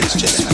Japanese chess.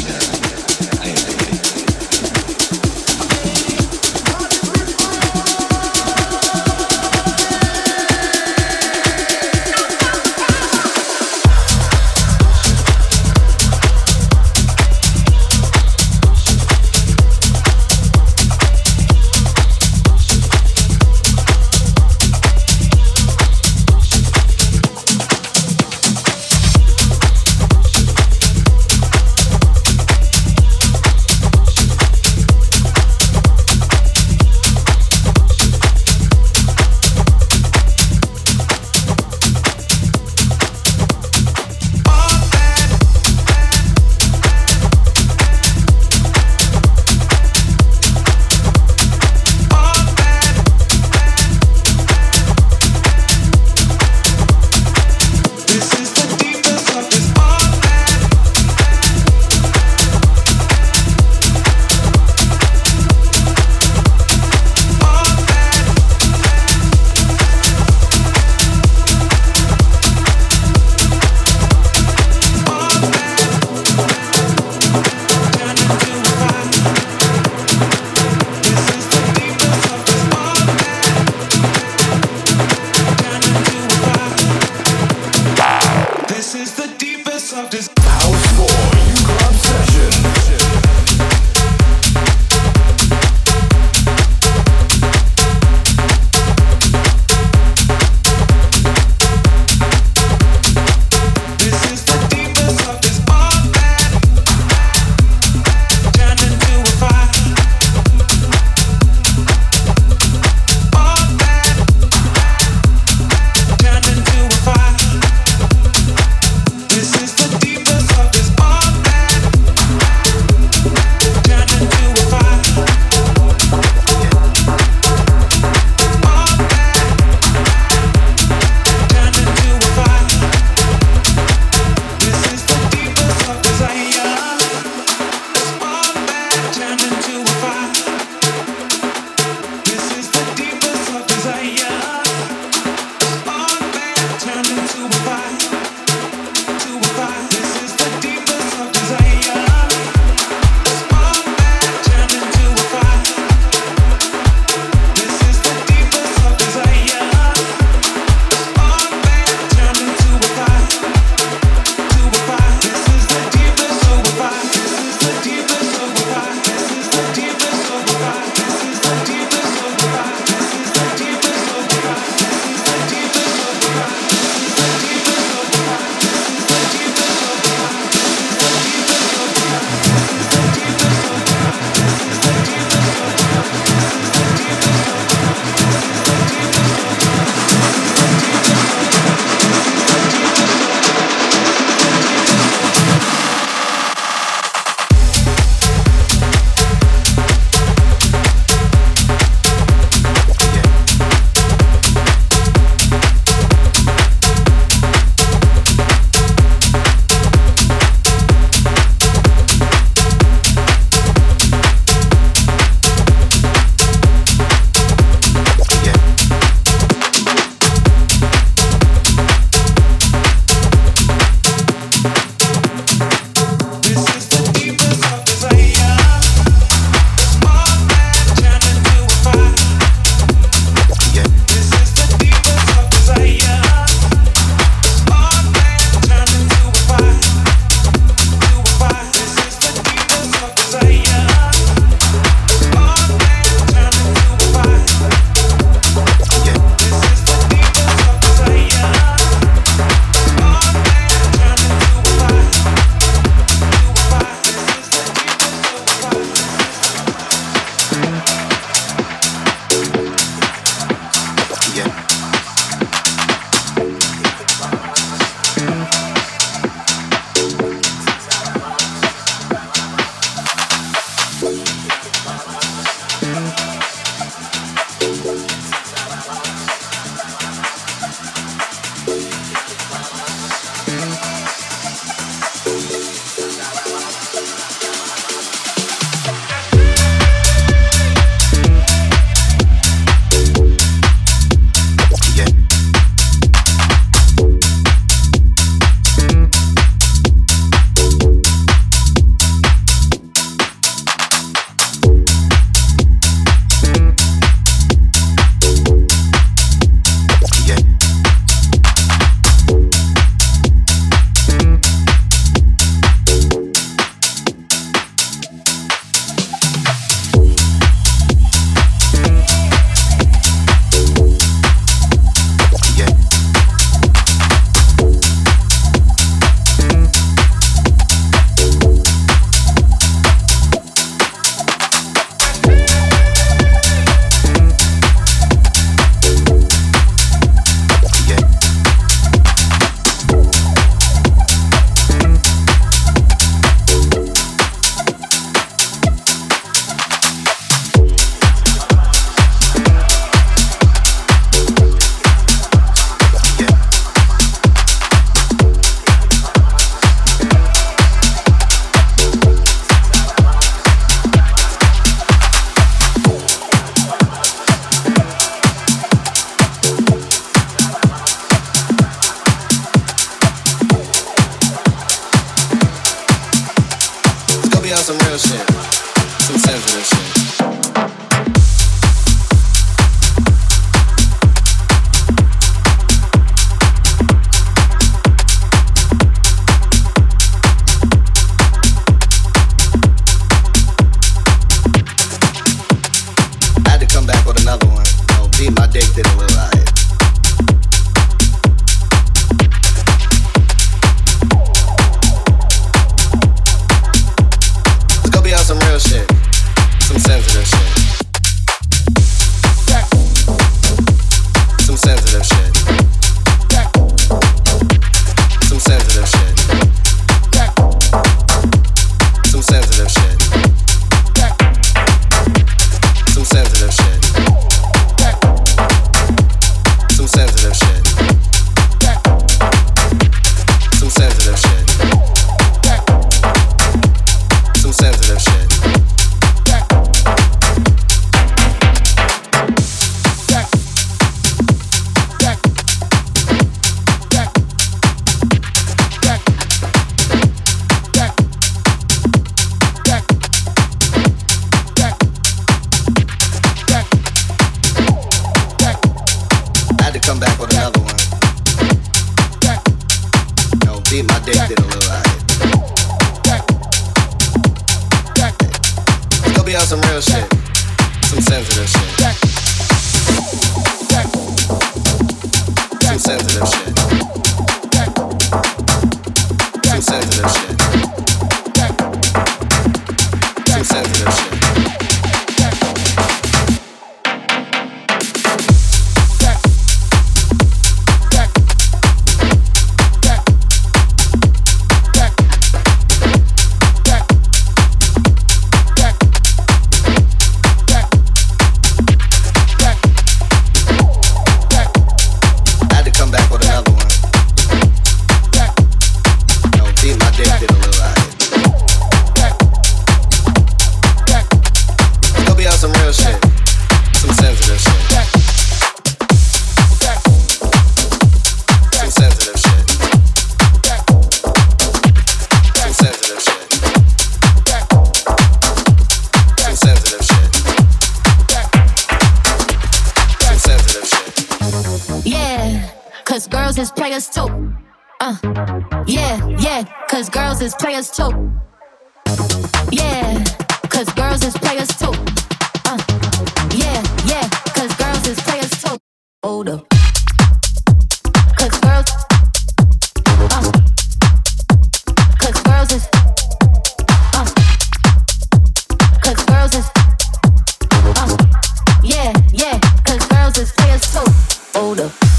Yeah, cause girls is players too. Hold up.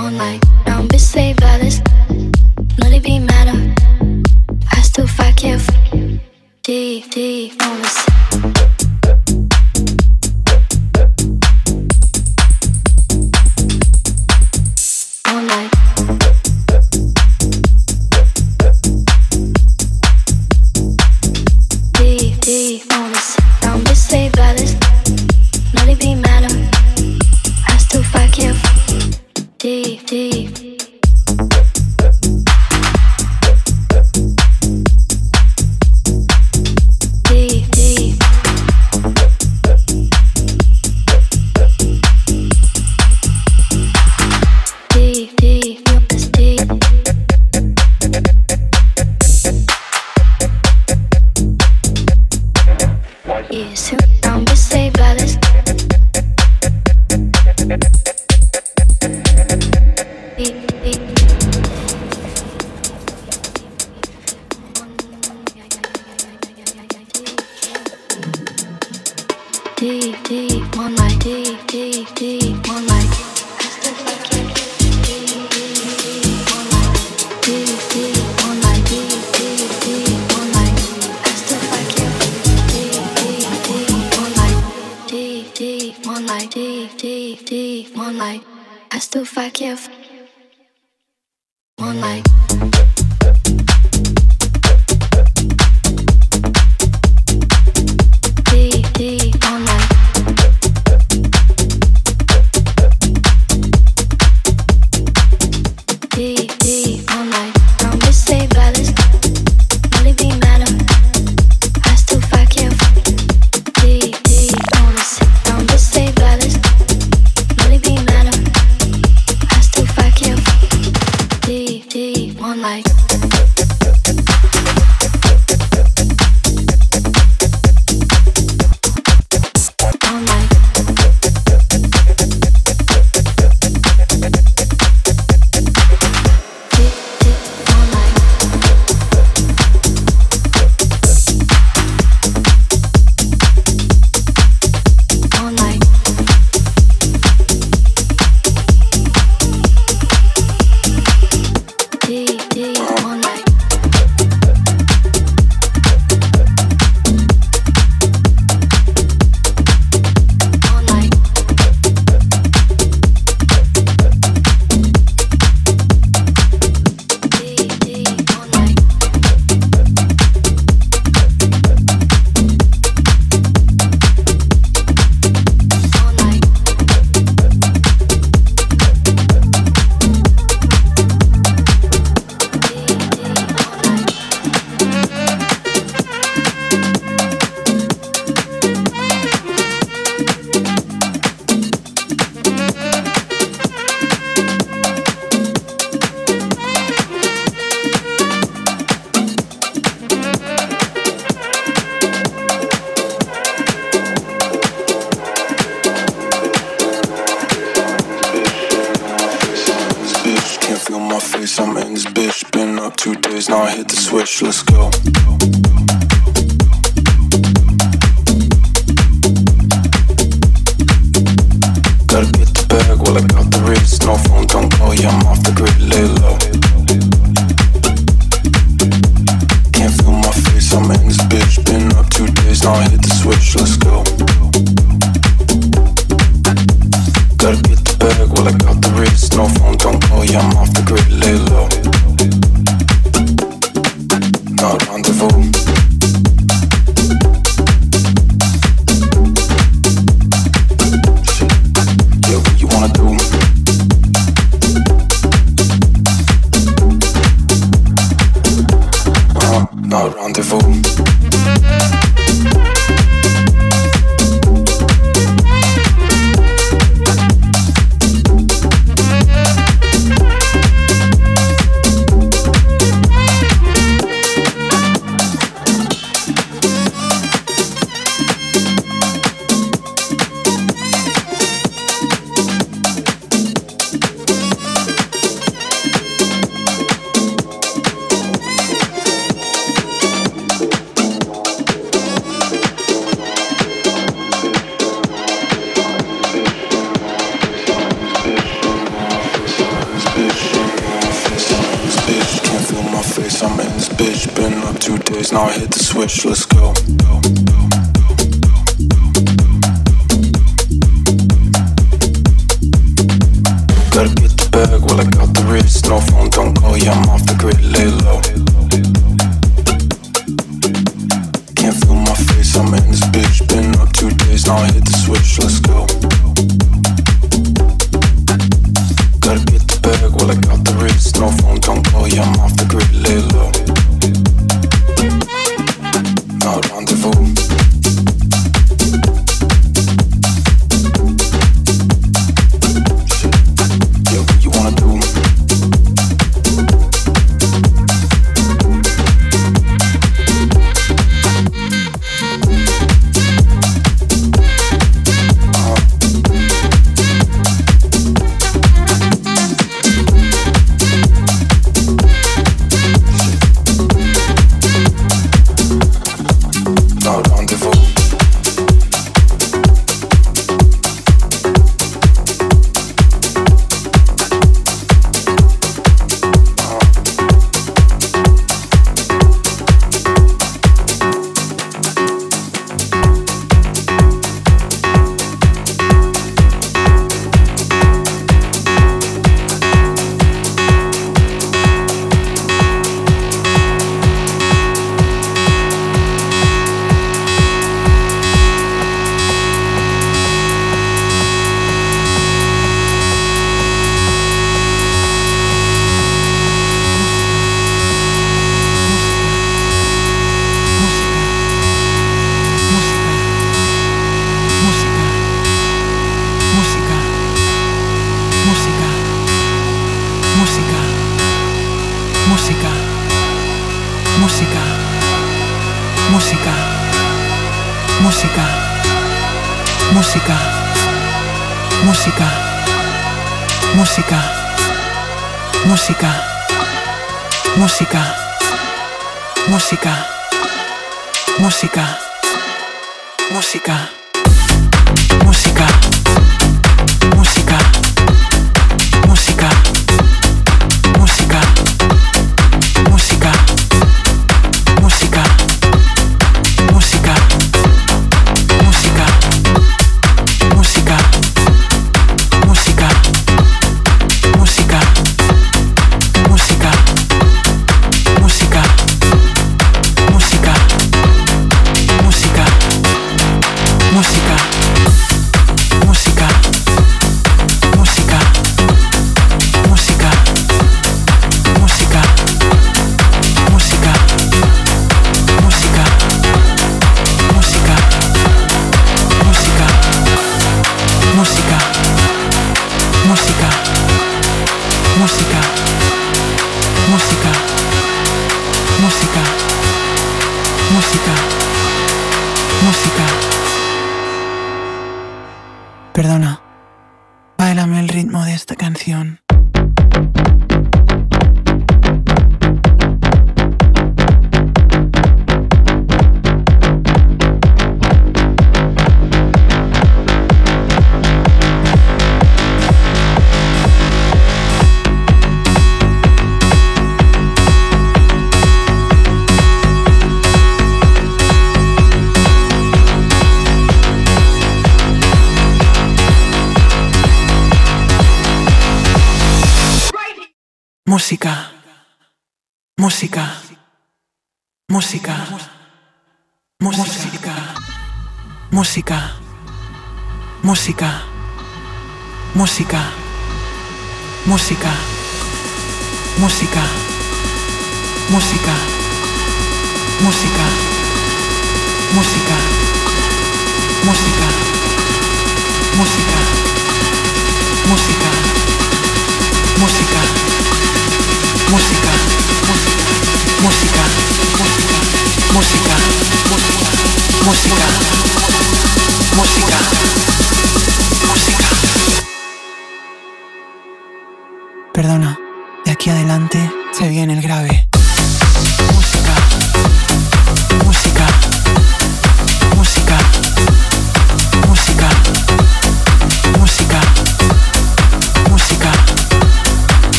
Gotta get the bag while I still got the wrist. No phone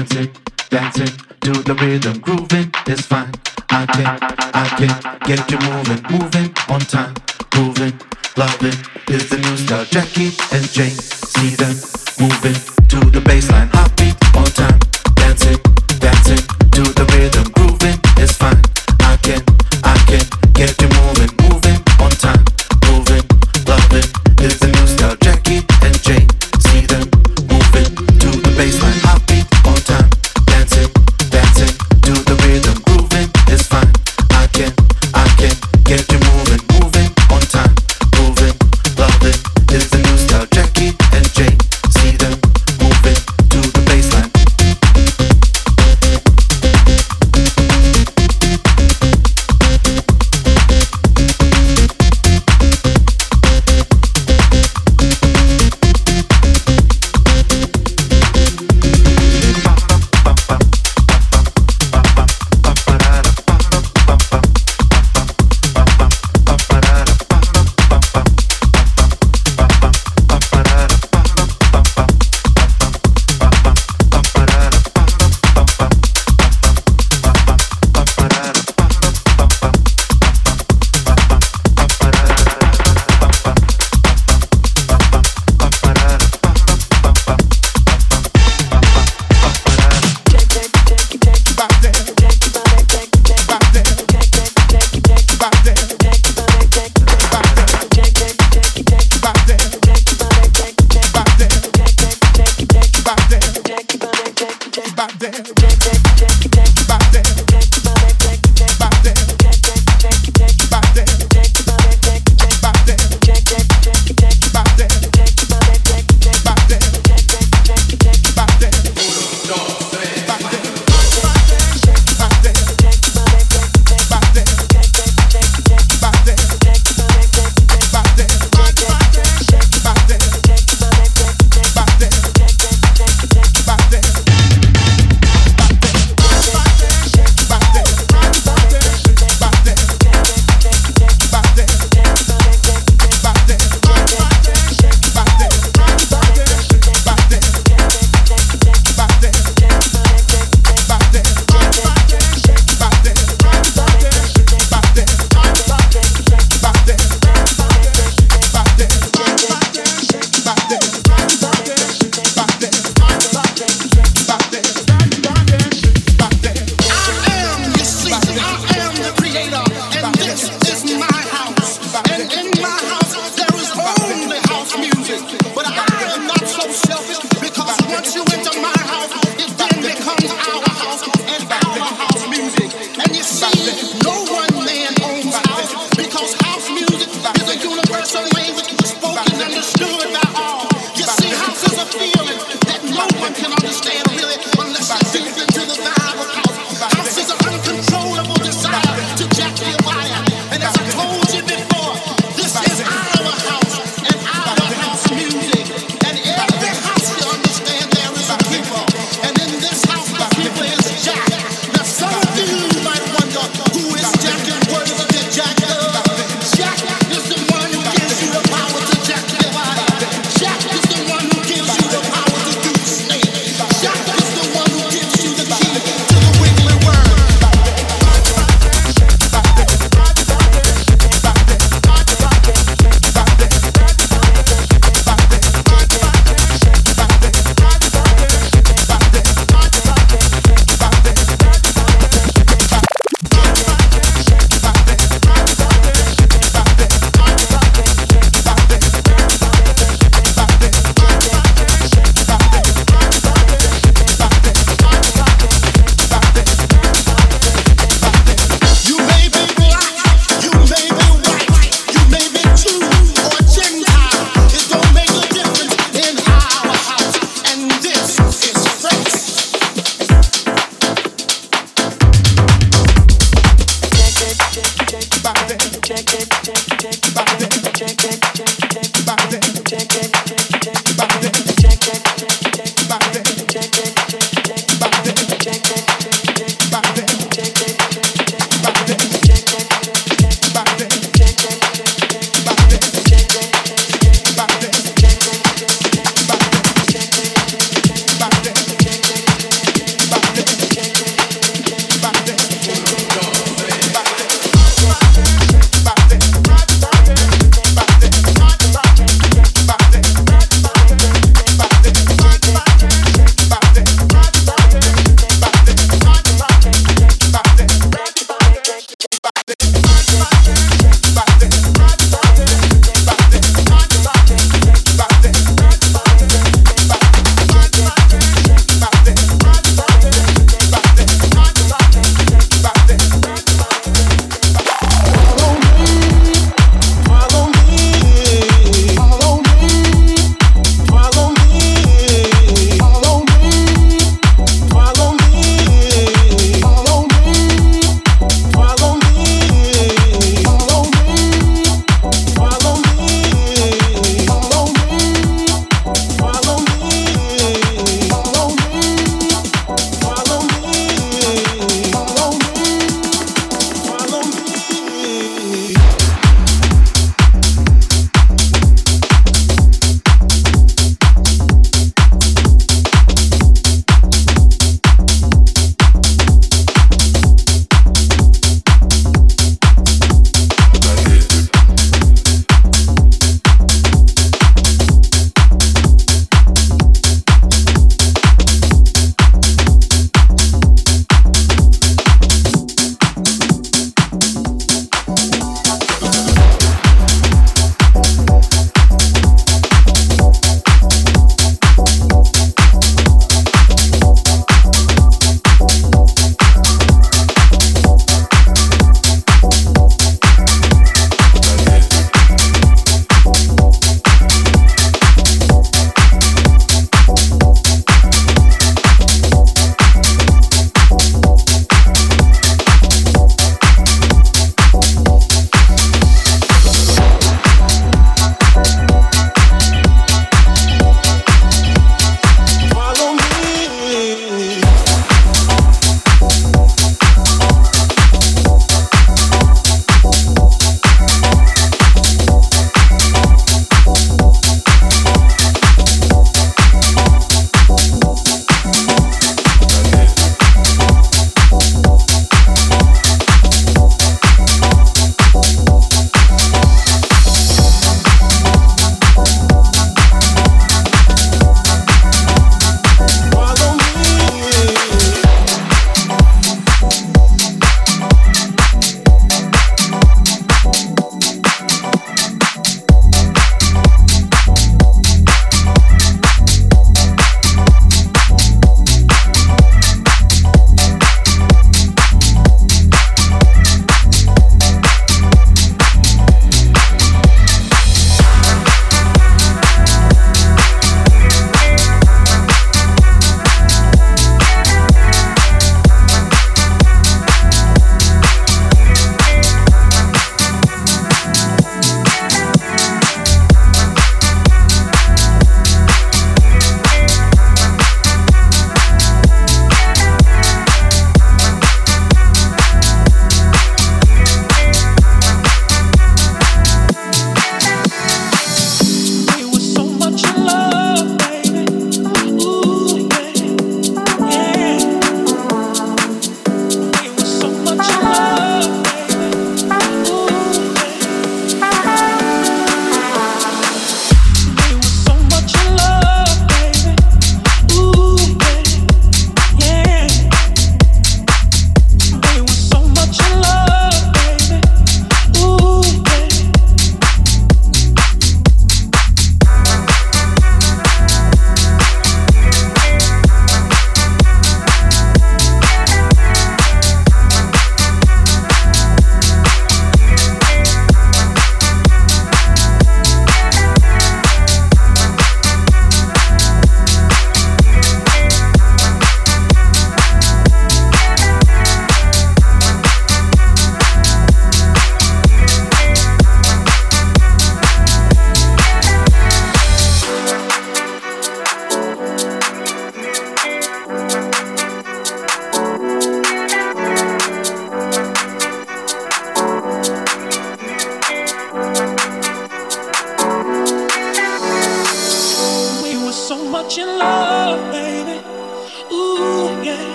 dancing, dancing to the rhythm, grooving is fine. I can, I can get you moving, moving on time, grooving, loving is the new style. Jackie and Jane, see them moving to the baseline.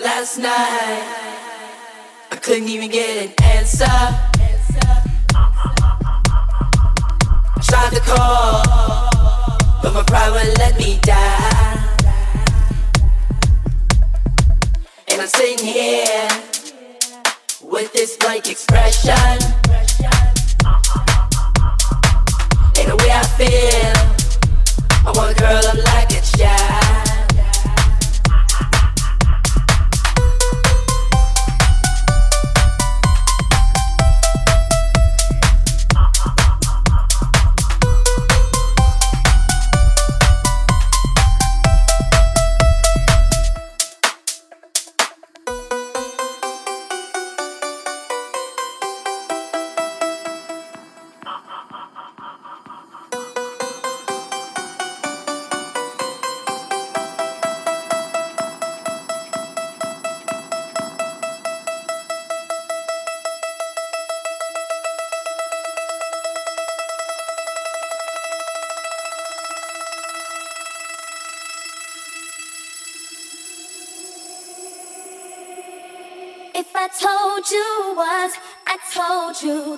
Last night, I couldn't even get an answer. I tried to call, but my pride would let me die. And I'm sitting here with this blank expression. way I feel. I want a girl I'm like a child.